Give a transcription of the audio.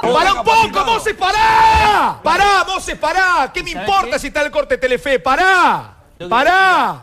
¡Para un poco, Moses! ¡Pará! ¡Pará, Moses, pará! ¿Qué me importa si está el corte Telefe? ¡Pará! ¡Pará!